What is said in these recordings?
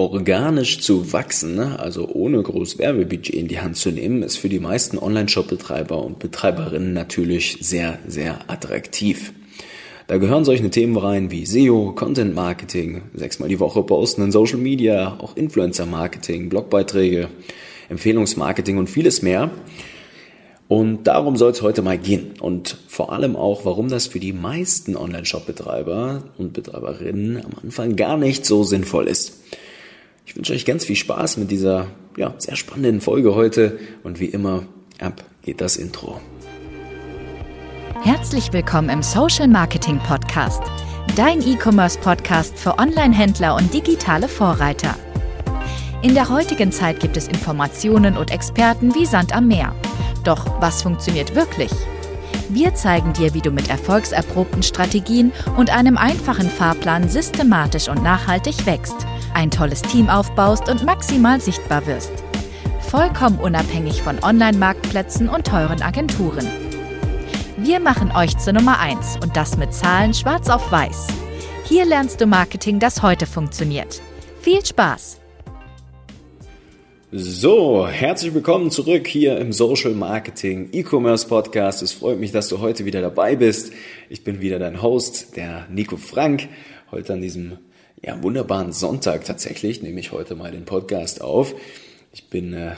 Organisch zu wachsen, ne? also ohne groß Werbebudget in die Hand zu nehmen, ist für die meisten Online-Shop-Betreiber und Betreiberinnen natürlich sehr, sehr attraktiv. Da gehören solche Themen rein wie SEO, Content Marketing, sechsmal die Woche posten in Social Media, auch Influencer Marketing, Blogbeiträge, Empfehlungsmarketing und vieles mehr. Und darum soll es heute mal gehen. Und vor allem auch, warum das für die meisten Online-Shop-Betreiber und Betreiberinnen am Anfang gar nicht so sinnvoll ist. Ich wünsche euch ganz viel Spaß mit dieser ja, sehr spannenden Folge heute und wie immer, ab geht das Intro. Herzlich willkommen im Social Marketing Podcast, dein E-Commerce Podcast für Online-Händler und digitale Vorreiter. In der heutigen Zeit gibt es Informationen und Experten wie Sand am Meer. Doch was funktioniert wirklich? Wir zeigen dir, wie du mit erfolgserprobten Strategien und einem einfachen Fahrplan systematisch und nachhaltig wächst ein tolles Team aufbaust und maximal sichtbar wirst. Vollkommen unabhängig von Online-Marktplätzen und teuren Agenturen. Wir machen euch zur Nummer 1 und das mit Zahlen schwarz auf weiß. Hier lernst du Marketing, das heute funktioniert. Viel Spaß! So, herzlich willkommen zurück hier im Social Marketing E-Commerce Podcast. Es freut mich, dass du heute wieder dabei bist. Ich bin wieder dein Host, der Nico Frank. Heute an diesem ja, wunderbaren Sonntag tatsächlich nehme ich heute mal den Podcast auf. Ich bin äh,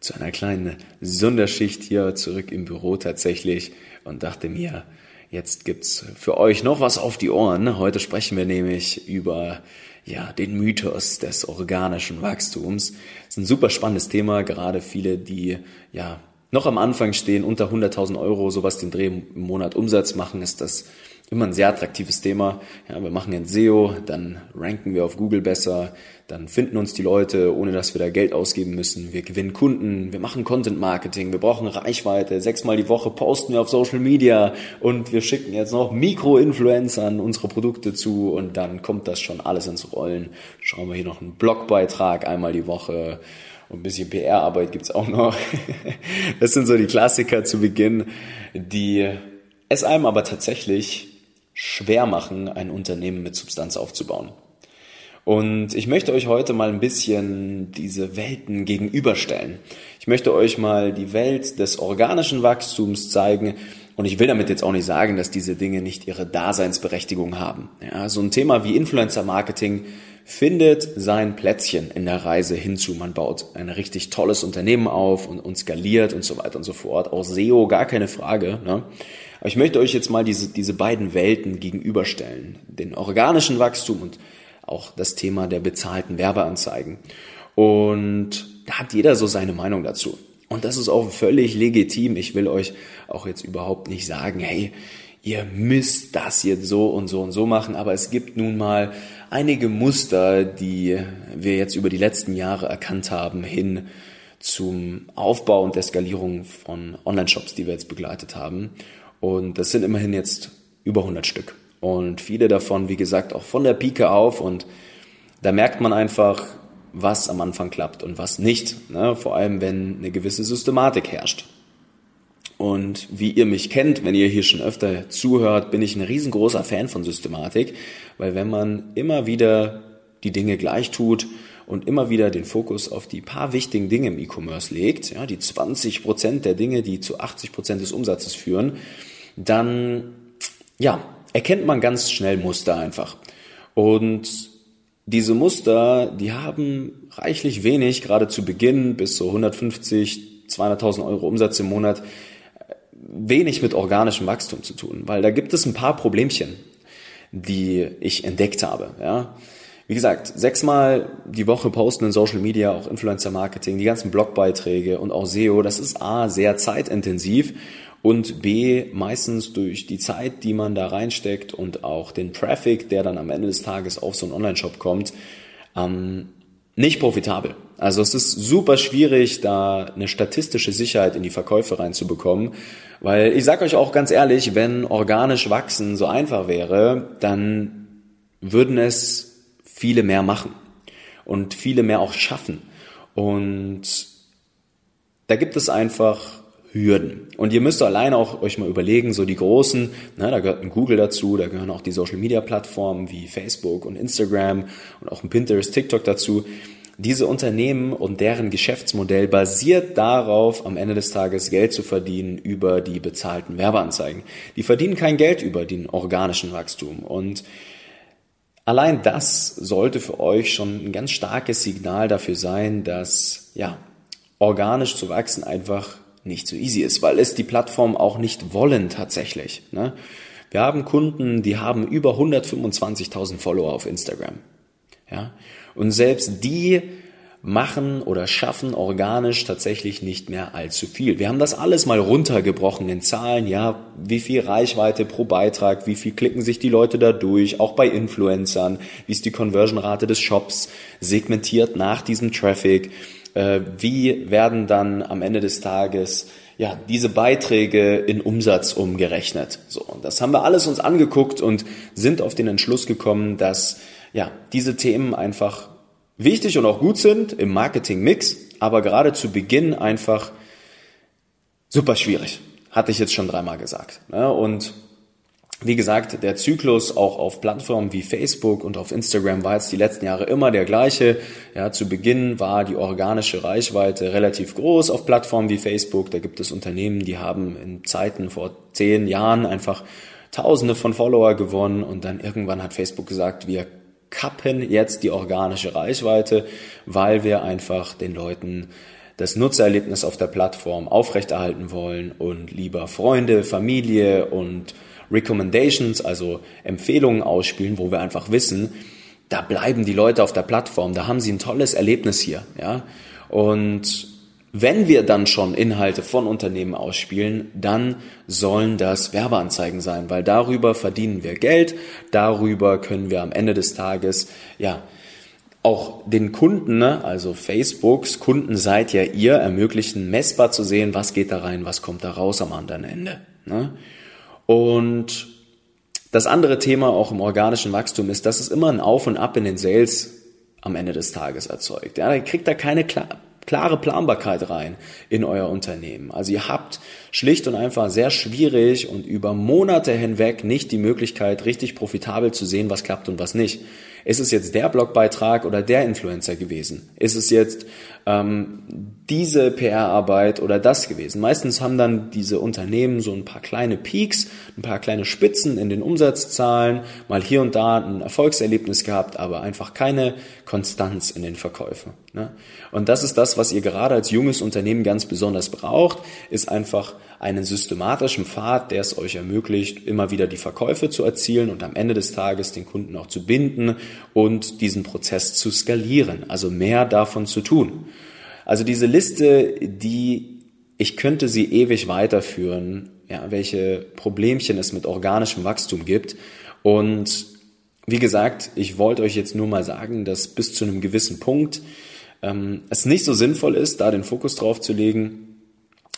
zu einer kleinen Sonderschicht hier zurück im Büro tatsächlich und dachte mir, jetzt gibt's für euch noch was auf die Ohren. Heute sprechen wir nämlich über ja, den Mythos des organischen Wachstums. Das ist ein super spannendes Thema, gerade viele, die ja noch am Anfang stehen, unter 100.000 Euro, sowas den Dreh im Monat Umsatz machen, ist das immer ein sehr attraktives Thema. Ja, wir machen ein SEO, dann ranken wir auf Google besser, dann finden uns die Leute, ohne dass wir da Geld ausgeben müssen. Wir gewinnen Kunden, wir machen Content Marketing, wir brauchen Reichweite, sechsmal die Woche posten wir auf Social Media und wir schicken jetzt noch Mikro-Influencern unsere Produkte zu und dann kommt das schon alles ins Rollen. Schauen wir hier noch einen Blogbeitrag einmal die Woche und ein bisschen PR-Arbeit gibt's auch noch. Das sind so die Klassiker zu Beginn, die es einem aber tatsächlich schwer machen, ein Unternehmen mit Substanz aufzubauen. Und ich möchte euch heute mal ein bisschen diese Welten gegenüberstellen. Ich möchte euch mal die Welt des organischen Wachstums zeigen. Und ich will damit jetzt auch nicht sagen, dass diese Dinge nicht ihre Daseinsberechtigung haben. Ja, so ein Thema wie Influencer Marketing findet sein Plätzchen in der Reise hinzu. Man baut ein richtig tolles Unternehmen auf und, und skaliert und so weiter und so fort. Auch SEO, gar keine Frage. Ne? Aber ich möchte euch jetzt mal diese, diese beiden Welten gegenüberstellen. Den organischen Wachstum und auch das Thema der bezahlten Werbeanzeigen. Und da hat jeder so seine Meinung dazu. Und das ist auch völlig legitim. Ich will euch auch jetzt überhaupt nicht sagen, hey, ihr müsst das jetzt so und so und so machen, aber es gibt nun mal einige Muster, die wir jetzt über die letzten Jahre erkannt haben, hin zum Aufbau und der Skalierung von Online-Shops, die wir jetzt begleitet haben. Und das sind immerhin jetzt über 100 Stück. Und viele davon, wie gesagt, auch von der Pike auf. Und da merkt man einfach, was am Anfang klappt und was nicht. Ne? Vor allem, wenn eine gewisse Systematik herrscht. Und wie ihr mich kennt, wenn ihr hier schon öfter zuhört, bin ich ein riesengroßer Fan von Systematik, weil wenn man immer wieder die Dinge gleich tut und immer wieder den Fokus auf die paar wichtigen Dinge im E-Commerce legt, ja, die 20 Prozent der Dinge, die zu 80 Prozent des Umsatzes führen, dann ja, erkennt man ganz schnell Muster einfach. Und diese Muster, die haben reichlich wenig, gerade zu Beginn bis so 150, 200.000 Euro Umsatz im Monat, wenig mit organischem Wachstum zu tun, weil da gibt es ein paar Problemchen, die ich entdeckt habe. Ja. Wie gesagt, sechsmal die Woche posten in Social Media, auch Influencer Marketing, die ganzen Blogbeiträge und auch SEO, das ist A, sehr zeitintensiv und B, meistens durch die Zeit, die man da reinsteckt und auch den Traffic, der dann am Ende des Tages auf so einen Online-Shop kommt, ähm, nicht profitabel. Also es ist super schwierig, da eine statistische Sicherheit in die Verkäufe reinzubekommen, weil ich sage euch auch ganz ehrlich, wenn organisch wachsen so einfach wäre, dann würden es viele mehr machen und viele mehr auch schaffen. Und da gibt es einfach Hürden. Und ihr müsst alleine auch euch mal überlegen, so die großen, ne, da gehört ein Google dazu, da gehören auch die Social Media Plattformen wie Facebook und Instagram und auch ein Pinterest, TikTok dazu. Diese Unternehmen und deren Geschäftsmodell basiert darauf, am Ende des Tages Geld zu verdienen über die bezahlten Werbeanzeigen. Die verdienen kein Geld über den organischen Wachstum und Allein das sollte für euch schon ein ganz starkes Signal dafür sein, dass ja, organisch zu wachsen einfach nicht so easy ist, weil es die Plattform auch nicht wollen tatsächlich. Ne? Wir haben Kunden, die haben über 125.000 Follower auf Instagram. Ja? Und selbst die machen oder schaffen organisch tatsächlich nicht mehr allzu viel. Wir haben das alles mal runtergebrochen in Zahlen, ja, wie viel Reichweite pro Beitrag, wie viel klicken sich die Leute da durch, auch bei Influencern, wie ist die Conversion-Rate des Shops segmentiert nach diesem Traffic, äh, wie werden dann am Ende des Tages ja, diese Beiträge in Umsatz umgerechnet. So, und das haben wir alles uns angeguckt und sind auf den Entschluss gekommen, dass ja, diese Themen einfach wichtig und auch gut sind im Marketing-Mix, aber gerade zu Beginn einfach super schwierig. Hatte ich jetzt schon dreimal gesagt. Ne? Und wie gesagt, der Zyklus auch auf Plattformen wie Facebook und auf Instagram war jetzt die letzten Jahre immer der gleiche. Ja, zu Beginn war die organische Reichweite relativ groß auf Plattformen wie Facebook. Da gibt es Unternehmen, die haben in Zeiten vor zehn Jahren einfach Tausende von Follower gewonnen und dann irgendwann hat Facebook gesagt, wir kappen jetzt die organische Reichweite, weil wir einfach den Leuten das Nutzererlebnis auf der Plattform aufrechterhalten wollen und lieber Freunde, Familie und Recommendations, also Empfehlungen ausspielen, wo wir einfach wissen, da bleiben die Leute auf der Plattform, da haben sie ein tolles Erlebnis hier, ja. Und wenn wir dann schon Inhalte von Unternehmen ausspielen, dann sollen das Werbeanzeigen sein, weil darüber verdienen wir Geld, darüber können wir am Ende des Tages, ja, auch den Kunden, ne, also Facebooks Kunden seid ja ihr, ermöglichen messbar zu sehen, was geht da rein, was kommt da raus am anderen Ende. Ne? Und das andere Thema auch im organischen Wachstum ist, dass es immer ein Auf und Ab in den Sales am Ende des Tages erzeugt. Ja, ihr kriegt da keine klare Planbarkeit rein in euer Unternehmen. Also ihr habt schlicht und einfach sehr schwierig und über Monate hinweg nicht die Möglichkeit, richtig profitabel zu sehen, was klappt und was nicht. Ist es jetzt der Blogbeitrag oder der Influencer gewesen? Ist es jetzt ähm, diese PR-Arbeit oder das gewesen? Meistens haben dann diese Unternehmen so ein paar kleine Peaks, ein paar kleine Spitzen in den Umsatzzahlen, mal hier und da ein Erfolgserlebnis gehabt, aber einfach keine Konstanz in den Verkäufen. Ne? Und das ist das, was ihr gerade als junges Unternehmen ganz besonders braucht, ist einfach einen systematischen Pfad, der es euch ermöglicht, immer wieder die Verkäufe zu erzielen und am Ende des Tages den Kunden auch zu binden und diesen Prozess zu skalieren, also mehr davon zu tun. Also diese Liste, die ich könnte sie ewig weiterführen, ja, welche Problemchen es mit organischem Wachstum gibt. Und wie gesagt, ich wollte euch jetzt nur mal sagen, dass bis zu einem gewissen Punkt ähm, es nicht so sinnvoll ist, da den Fokus drauf zu legen,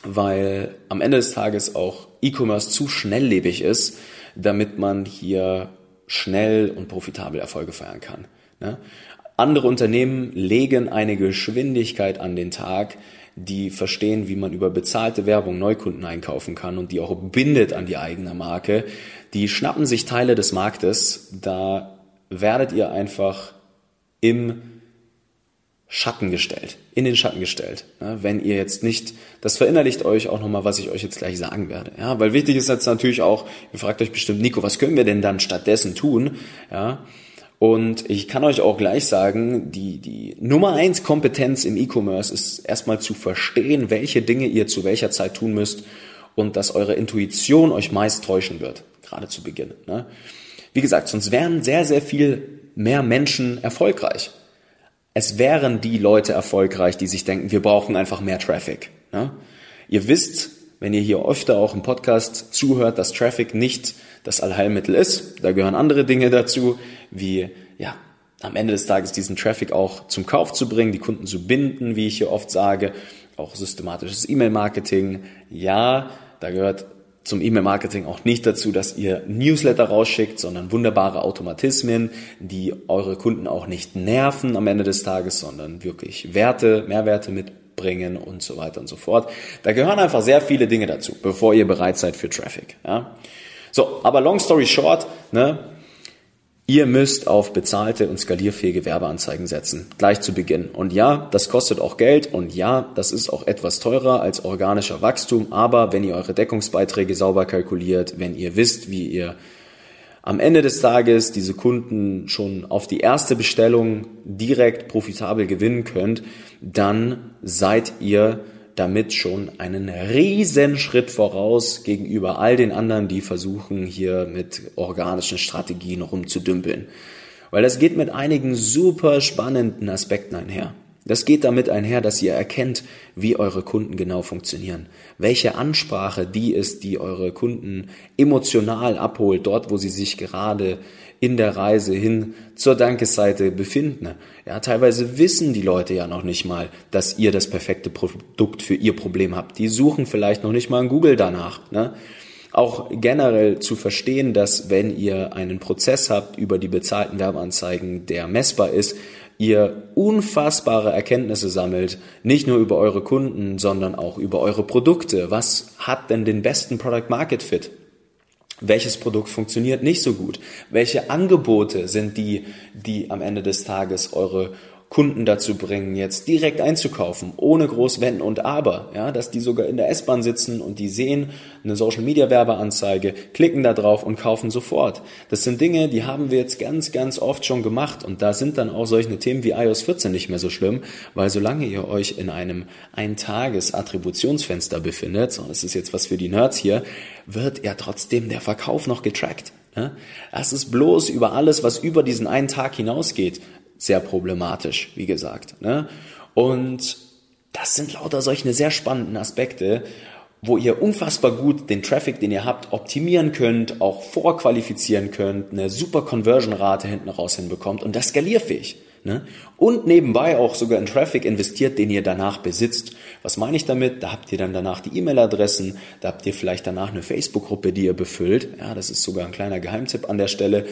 weil am Ende des Tages auch E-Commerce zu schnelllebig ist, damit man hier schnell und profitabel Erfolge feiern kann. Ne? Andere Unternehmen legen eine Geschwindigkeit an den Tag, die verstehen, wie man über bezahlte Werbung Neukunden einkaufen kann und die auch bindet an die eigene Marke. Die schnappen sich Teile des Marktes, da werdet ihr einfach im Schatten gestellt, in den Schatten gestellt. Ja, wenn ihr jetzt nicht, das verinnerlicht euch auch nochmal, was ich euch jetzt gleich sagen werde. Ja, weil wichtig ist jetzt natürlich auch, ihr fragt euch bestimmt, Nico, was können wir denn dann stattdessen tun? Ja, und ich kann euch auch gleich sagen, die, die Nummer eins Kompetenz im E-Commerce ist erstmal zu verstehen, welche Dinge ihr zu welcher Zeit tun müsst und dass eure Intuition euch meist täuschen wird, gerade zu Beginn. Ne? Wie gesagt, sonst wären sehr, sehr viel mehr Menschen erfolgreich es wären die Leute erfolgreich, die sich denken, wir brauchen einfach mehr Traffic. Ne? Ihr wisst, wenn ihr hier öfter auch im Podcast zuhört, dass Traffic nicht das Allheilmittel ist. Da gehören andere Dinge dazu, wie ja, am Ende des Tages diesen Traffic auch zum Kauf zu bringen, die Kunden zu binden, wie ich hier oft sage, auch systematisches E-Mail-Marketing. Ja, da gehört zum E-Mail-Marketing auch nicht dazu, dass ihr Newsletter rausschickt, sondern wunderbare Automatismen, die eure Kunden auch nicht nerven am Ende des Tages, sondern wirklich Werte, Mehrwerte mit bringen und so weiter und so fort. Da gehören einfach sehr viele Dinge dazu, bevor ihr bereit seid für Traffic. Ja? So, aber long story short, ne, Ihr müsst auf bezahlte und skalierfähige Werbeanzeigen setzen, gleich zu Beginn. Und ja, das kostet auch Geld und ja, das ist auch etwas teurer als organischer Wachstum, aber wenn ihr eure Deckungsbeiträge sauber kalkuliert, wenn ihr wisst, wie ihr am Ende des Tages diese Kunden schon auf die erste Bestellung direkt profitabel gewinnen könnt, dann seid ihr damit schon einen riesen Schritt voraus gegenüber all den anderen, die versuchen hier mit organischen Strategien rumzudümpeln. Weil das geht mit einigen super spannenden Aspekten einher. Das geht damit einher, dass ihr erkennt, wie eure Kunden genau funktionieren. Welche Ansprache die ist, die eure Kunden emotional abholt, dort, wo sie sich gerade in der Reise hin zur Dankesseite befinden. Ja, teilweise wissen die Leute ja noch nicht mal, dass ihr das perfekte Produkt für ihr Problem habt. Die suchen vielleicht noch nicht mal in Google danach. Ne? Auch generell zu verstehen, dass wenn ihr einen Prozess habt über die bezahlten Werbeanzeigen, der messbar ist, ihr unfassbare Erkenntnisse sammelt, nicht nur über eure Kunden, sondern auch über eure Produkte. Was hat denn den besten Product Market Fit? welches Produkt funktioniert nicht so gut, welche Angebote sind die, die am Ende des Tages eure Kunden dazu bringen, jetzt direkt einzukaufen, ohne groß Wenn und Aber, ja, dass die sogar in der S-Bahn sitzen und die sehen eine Social Media Werbeanzeige, klicken da drauf und kaufen sofort. Das sind Dinge, die haben wir jetzt ganz, ganz oft schon gemacht und da sind dann auch solche Themen wie iOS 14 nicht mehr so schlimm, weil solange ihr euch in einem Eintages-Attributionsfenster befindet, so, das ist jetzt was für die Nerds hier, wird ja trotzdem der Verkauf noch getrackt. Das ist bloß über alles, was über diesen einen Tag hinausgeht, sehr problematisch, wie gesagt. Ne? Und das sind lauter solche sehr spannenden Aspekte, wo ihr unfassbar gut den Traffic, den ihr habt, optimieren könnt, auch vorqualifizieren könnt, eine super Conversion-Rate hinten raus hinbekommt und das skalierfähig. Ne? Und nebenbei auch sogar in Traffic investiert, den ihr danach besitzt. Was meine ich damit? Da habt ihr dann danach die E-Mail-Adressen, da habt ihr vielleicht danach eine Facebook-Gruppe, die ihr befüllt. Ja, das ist sogar ein kleiner Geheimtipp an der Stelle.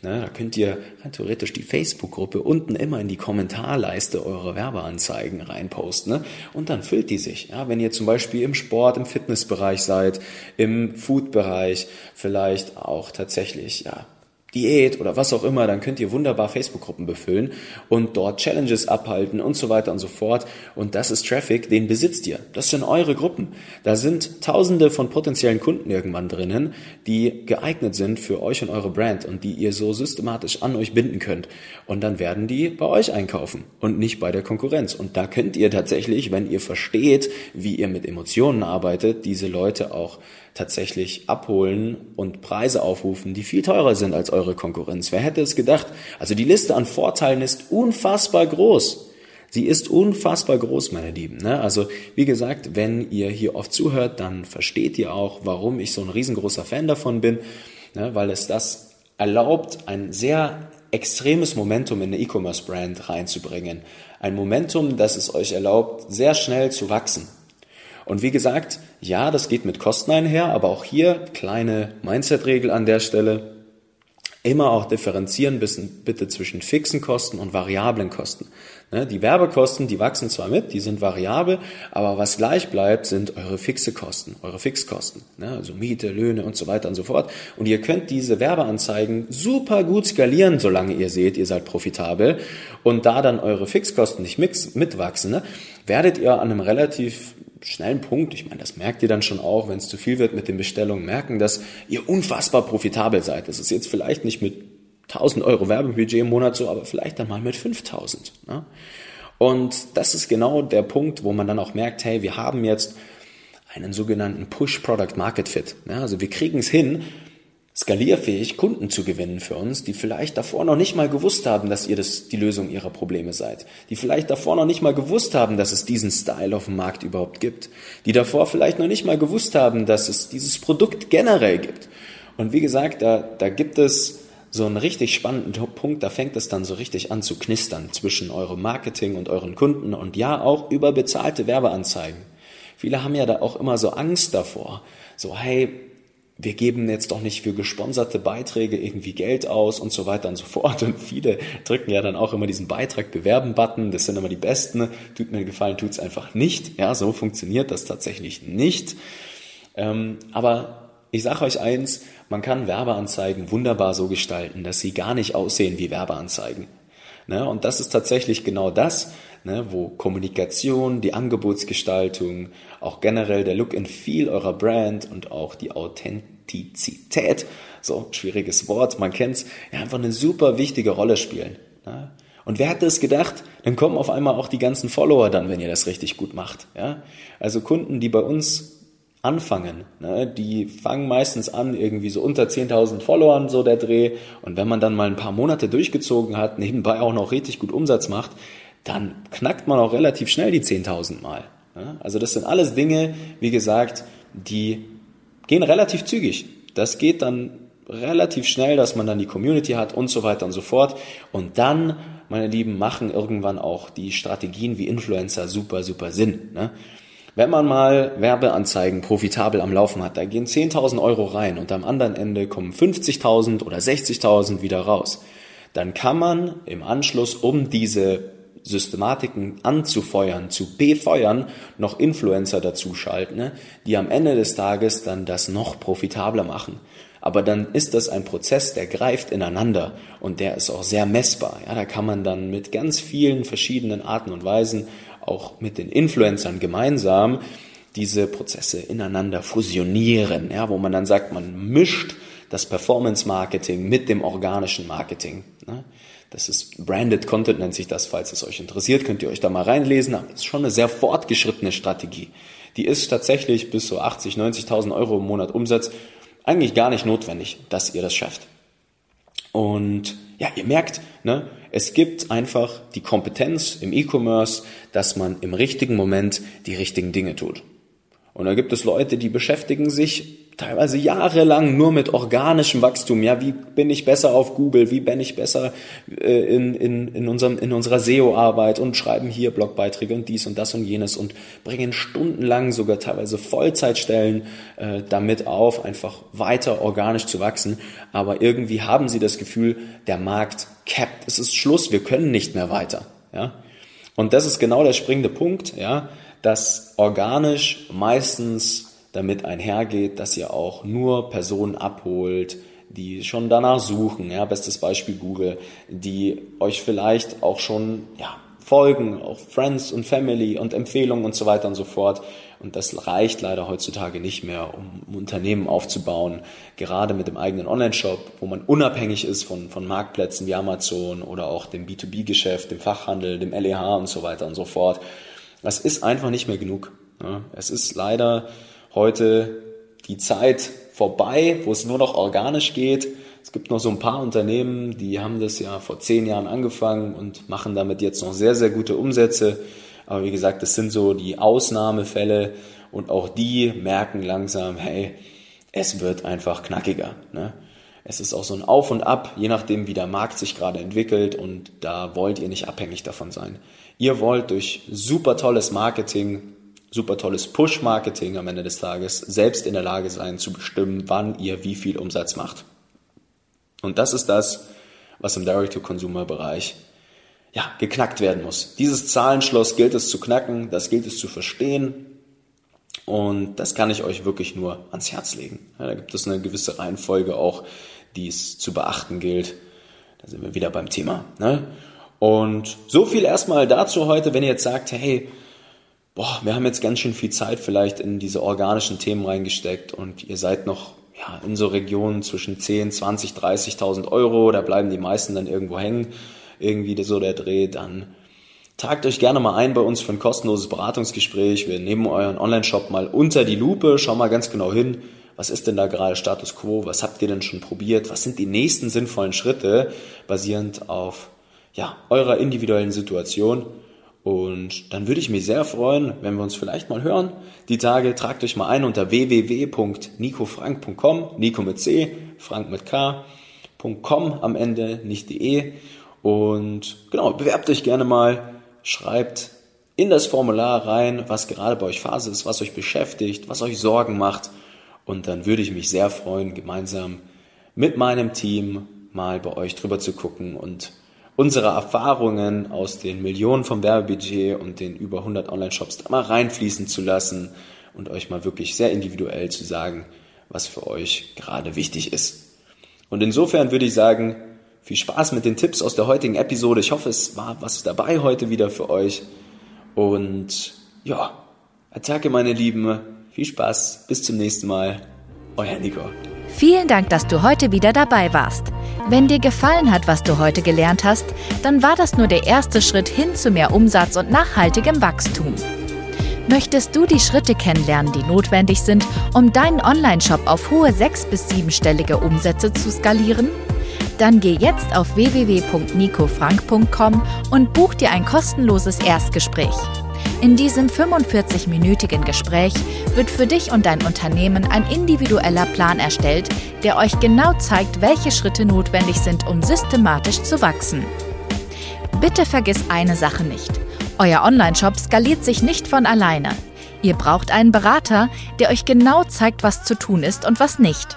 Ne, da könnt ihr rein theoretisch die Facebook-Gruppe unten immer in die Kommentarleiste eurer Werbeanzeigen reinposten. Ne? Und dann füllt die sich. Ja, wenn ihr zum Beispiel im Sport, im Fitnessbereich seid, im Food-Bereich, vielleicht auch tatsächlich ja, Diät oder was auch immer, dann könnt ihr wunderbar Facebook-Gruppen befüllen und dort Challenges abhalten und so weiter und so fort. Und das ist Traffic, den besitzt ihr. Das sind eure Gruppen. Da sind tausende von potenziellen Kunden irgendwann drinnen, die geeignet sind für euch und eure Brand und die ihr so systematisch an euch binden könnt. Und dann werden die bei euch einkaufen und nicht bei der Konkurrenz. Und da könnt ihr tatsächlich, wenn ihr versteht, wie ihr mit Emotionen arbeitet, diese Leute auch tatsächlich abholen und Preise aufrufen, die viel teurer sind als eure Konkurrenz. Wer hätte es gedacht? Also die Liste an Vorteilen ist unfassbar groß. Sie ist unfassbar groß, meine Lieben. Ne? Also wie gesagt, wenn ihr hier oft zuhört, dann versteht ihr auch, warum ich so ein riesengroßer Fan davon bin, ne? weil es das erlaubt, ein sehr extremes Momentum in eine E-Commerce-Brand reinzubringen. Ein Momentum, das es euch erlaubt, sehr schnell zu wachsen. Und wie gesagt, ja, das geht mit Kosten einher, aber auch hier kleine Mindset-Regel an der Stelle. Immer auch differenzieren bitte zwischen fixen Kosten und variablen Kosten. Ne, die Werbekosten, die wachsen zwar mit, die sind variabel, aber was gleich bleibt, sind eure fixe Kosten, eure Fixkosten. Ne, also Miete, Löhne und so weiter und so fort. Und ihr könnt diese Werbeanzeigen super gut skalieren, solange ihr seht, ihr seid profitabel. Und da dann eure Fixkosten nicht mitwachsen, ne, werdet ihr an einem relativ schnellen Punkt, ich meine, das merkt ihr dann schon auch, wenn es zu viel wird mit den Bestellungen, merken, dass ihr unfassbar profitabel seid. Das ist jetzt vielleicht nicht mit 1000 Euro Werbebudget im Monat so, aber vielleicht dann mal mit 5000. Ne? Und das ist genau der Punkt, wo man dann auch merkt, hey, wir haben jetzt einen sogenannten Push Product Market Fit. Ja, also wir kriegen es hin, skalierfähig Kunden zu gewinnen für uns, die vielleicht davor noch nicht mal gewusst haben, dass ihr das die Lösung ihrer Probleme seid, die vielleicht davor noch nicht mal gewusst haben, dass es diesen Style auf dem Markt überhaupt gibt, die davor vielleicht noch nicht mal gewusst haben, dass es dieses Produkt generell gibt. Und wie gesagt, da, da gibt es so einen richtig spannenden Punkt, da fängt es dann so richtig an zu knistern zwischen eurem Marketing und euren Kunden und ja auch über bezahlte Werbeanzeigen. Viele haben ja da auch immer so Angst davor. So, hey, wir geben jetzt doch nicht für gesponserte Beiträge irgendwie Geld aus und so weiter und so fort. Und viele drücken ja dann auch immer diesen Beitrag bewerben Button. Das sind immer die besten. Tut mir gefallen, tut's einfach nicht. Ja, so funktioniert das tatsächlich nicht. Ähm, aber ich sage euch eins, man kann Werbeanzeigen wunderbar so gestalten, dass sie gar nicht aussehen wie Werbeanzeigen. Ne? Und das ist tatsächlich genau das, ne, wo Kommunikation, die Angebotsgestaltung, auch generell der Look and Feel eurer Brand und auch die Authentizität, so schwieriges Wort, man kennt's, ja, einfach eine super wichtige Rolle spielen. Ne? Und wer hätte es gedacht? Dann kommen auf einmal auch die ganzen Follower dann, wenn ihr das richtig gut macht. Ja? Also Kunden, die bei uns anfangen. Ne? Die fangen meistens an, irgendwie so unter 10.000 Followern, so der Dreh. Und wenn man dann mal ein paar Monate durchgezogen hat, nebenbei auch noch richtig gut Umsatz macht, dann knackt man auch relativ schnell die 10.000 Mal. Also das sind alles Dinge, wie gesagt, die gehen relativ zügig. Das geht dann relativ schnell, dass man dann die Community hat und so weiter und so fort. Und dann, meine Lieben, machen irgendwann auch die Strategien wie Influencer super, super Sinn. Ne? Wenn man mal Werbeanzeigen profitabel am Laufen hat, da gehen 10.000 Euro rein und am anderen Ende kommen 50.000 oder 60.000 wieder raus, dann kann man im Anschluss, um diese Systematiken anzufeuern, zu befeuern, noch Influencer dazu schalten, ne, die am Ende des Tages dann das noch profitabler machen. Aber dann ist das ein Prozess, der greift ineinander und der ist auch sehr messbar. Ja, da kann man dann mit ganz vielen verschiedenen Arten und Weisen, auch mit den Influencern gemeinsam, diese Prozesse ineinander fusionieren, ja, wo man dann sagt, man mischt das Performance Marketing mit dem organischen Marketing. Ne? Das ist Branded Content, nennt sich das, falls es euch interessiert, könnt ihr euch da mal reinlesen. Aber das ist schon eine sehr fortgeschrittene Strategie. Die ist tatsächlich bis so 80, 90.000 Euro im Monat Umsatz eigentlich gar nicht notwendig, dass ihr das schafft. Und ja, ihr merkt, ne, es gibt einfach die Kompetenz im E-Commerce, dass man im richtigen Moment die richtigen Dinge tut. Und da gibt es Leute, die beschäftigen sich teilweise jahrelang nur mit organischem Wachstum. Ja, wie bin ich besser auf Google? Wie bin ich besser äh, in, in, in, unserem, in unserer SEO-Arbeit und schreiben hier Blogbeiträge und dies und das und jenes und bringen stundenlang sogar teilweise Vollzeitstellen äh, damit auf, einfach weiter organisch zu wachsen. Aber irgendwie haben sie das Gefühl, der Markt capped. Es ist Schluss. Wir können nicht mehr weiter. Ja. Und das ist genau der springende Punkt, ja, dass organisch meistens damit einhergeht, dass ihr auch nur Personen abholt, die schon danach suchen, ja, bestes Beispiel Google, die euch vielleicht auch schon, ja, folgen, auch Friends und Family und Empfehlungen und so weiter und so fort. Und das reicht leider heutzutage nicht mehr, um Unternehmen aufzubauen, gerade mit dem eigenen Online-Shop, wo man unabhängig ist von, von Marktplätzen wie Amazon oder auch dem B2B-Geschäft, dem Fachhandel, dem LEH und so weiter und so fort. Das ist einfach nicht mehr genug. Ja. Es ist leider heute die Zeit vorbei, wo es nur noch organisch geht. Es gibt noch so ein paar Unternehmen, die haben das ja vor zehn Jahren angefangen und machen damit jetzt noch sehr, sehr gute Umsätze. Aber wie gesagt, das sind so die Ausnahmefälle und auch die merken langsam, hey, es wird einfach knackiger. Ne? Es ist auch so ein Auf und Ab, je nachdem, wie der Markt sich gerade entwickelt und da wollt ihr nicht abhängig davon sein. Ihr wollt durch super tolles Marketing super tolles Push-Marketing am Ende des Tages selbst in der Lage sein zu bestimmen, wann ihr wie viel Umsatz macht. Und das ist das, was im Direct-to-Consumer-Bereich ja, geknackt werden muss. Dieses Zahlenschloss gilt es zu knacken, das gilt es zu verstehen und das kann ich euch wirklich nur ans Herz legen. Ja, da gibt es eine gewisse Reihenfolge auch, die es zu beachten gilt. Da sind wir wieder beim Thema. Ne? Und so viel erstmal dazu heute, wenn ihr jetzt sagt, hey, boah, wir haben jetzt ganz schön viel Zeit vielleicht in diese organischen Themen reingesteckt und ihr seid noch ja, in so Regionen zwischen 10, 20, 30.000 Euro, da bleiben die meisten dann irgendwo hängen, irgendwie so der Dreh, dann tragt euch gerne mal ein bei uns für ein kostenloses Beratungsgespräch. Wir nehmen euren Online-Shop mal unter die Lupe, schauen mal ganz genau hin, was ist denn da gerade Status Quo, was habt ihr denn schon probiert, was sind die nächsten sinnvollen Schritte basierend auf ja, eurer individuellen Situation und dann würde ich mich sehr freuen, wenn wir uns vielleicht mal hören. Die Tage tragt euch mal ein unter www.nicofrank.com, Nico mit C, Frank mit K.com am Ende, nicht de. Und genau, bewerbt euch gerne mal, schreibt in das Formular rein, was gerade bei euch Phase ist, was euch beschäftigt, was euch Sorgen macht. Und dann würde ich mich sehr freuen, gemeinsam mit meinem Team mal bei euch drüber zu gucken und unsere Erfahrungen aus den Millionen vom Werbebudget und den über 100 Online-Shops da mal reinfließen zu lassen und euch mal wirklich sehr individuell zu sagen, was für euch gerade wichtig ist. Und insofern würde ich sagen, viel Spaß mit den Tipps aus der heutigen Episode. Ich hoffe, es war was dabei heute wieder für euch. Und ja, Attacke, meine Lieben. Viel Spaß. Bis zum nächsten Mal. Euer Nico. Vielen Dank, dass du heute wieder dabei warst. Wenn dir gefallen hat, was du heute gelernt hast, dann war das nur der erste Schritt hin zu mehr Umsatz und nachhaltigem Wachstum. Möchtest du die Schritte kennenlernen, die notwendig sind, um deinen Online-Shop auf hohe sechs- bis siebenstellige Umsätze zu skalieren? Dann geh jetzt auf www.nicofrank.com und buch dir ein kostenloses Erstgespräch. In diesem 45-minütigen Gespräch wird für dich und dein Unternehmen ein individueller Plan erstellt, der euch genau zeigt, welche Schritte notwendig sind, um systematisch zu wachsen. Bitte vergiss eine Sache nicht. Euer Online-Shop skaliert sich nicht von alleine. Ihr braucht einen Berater, der euch genau zeigt, was zu tun ist und was nicht.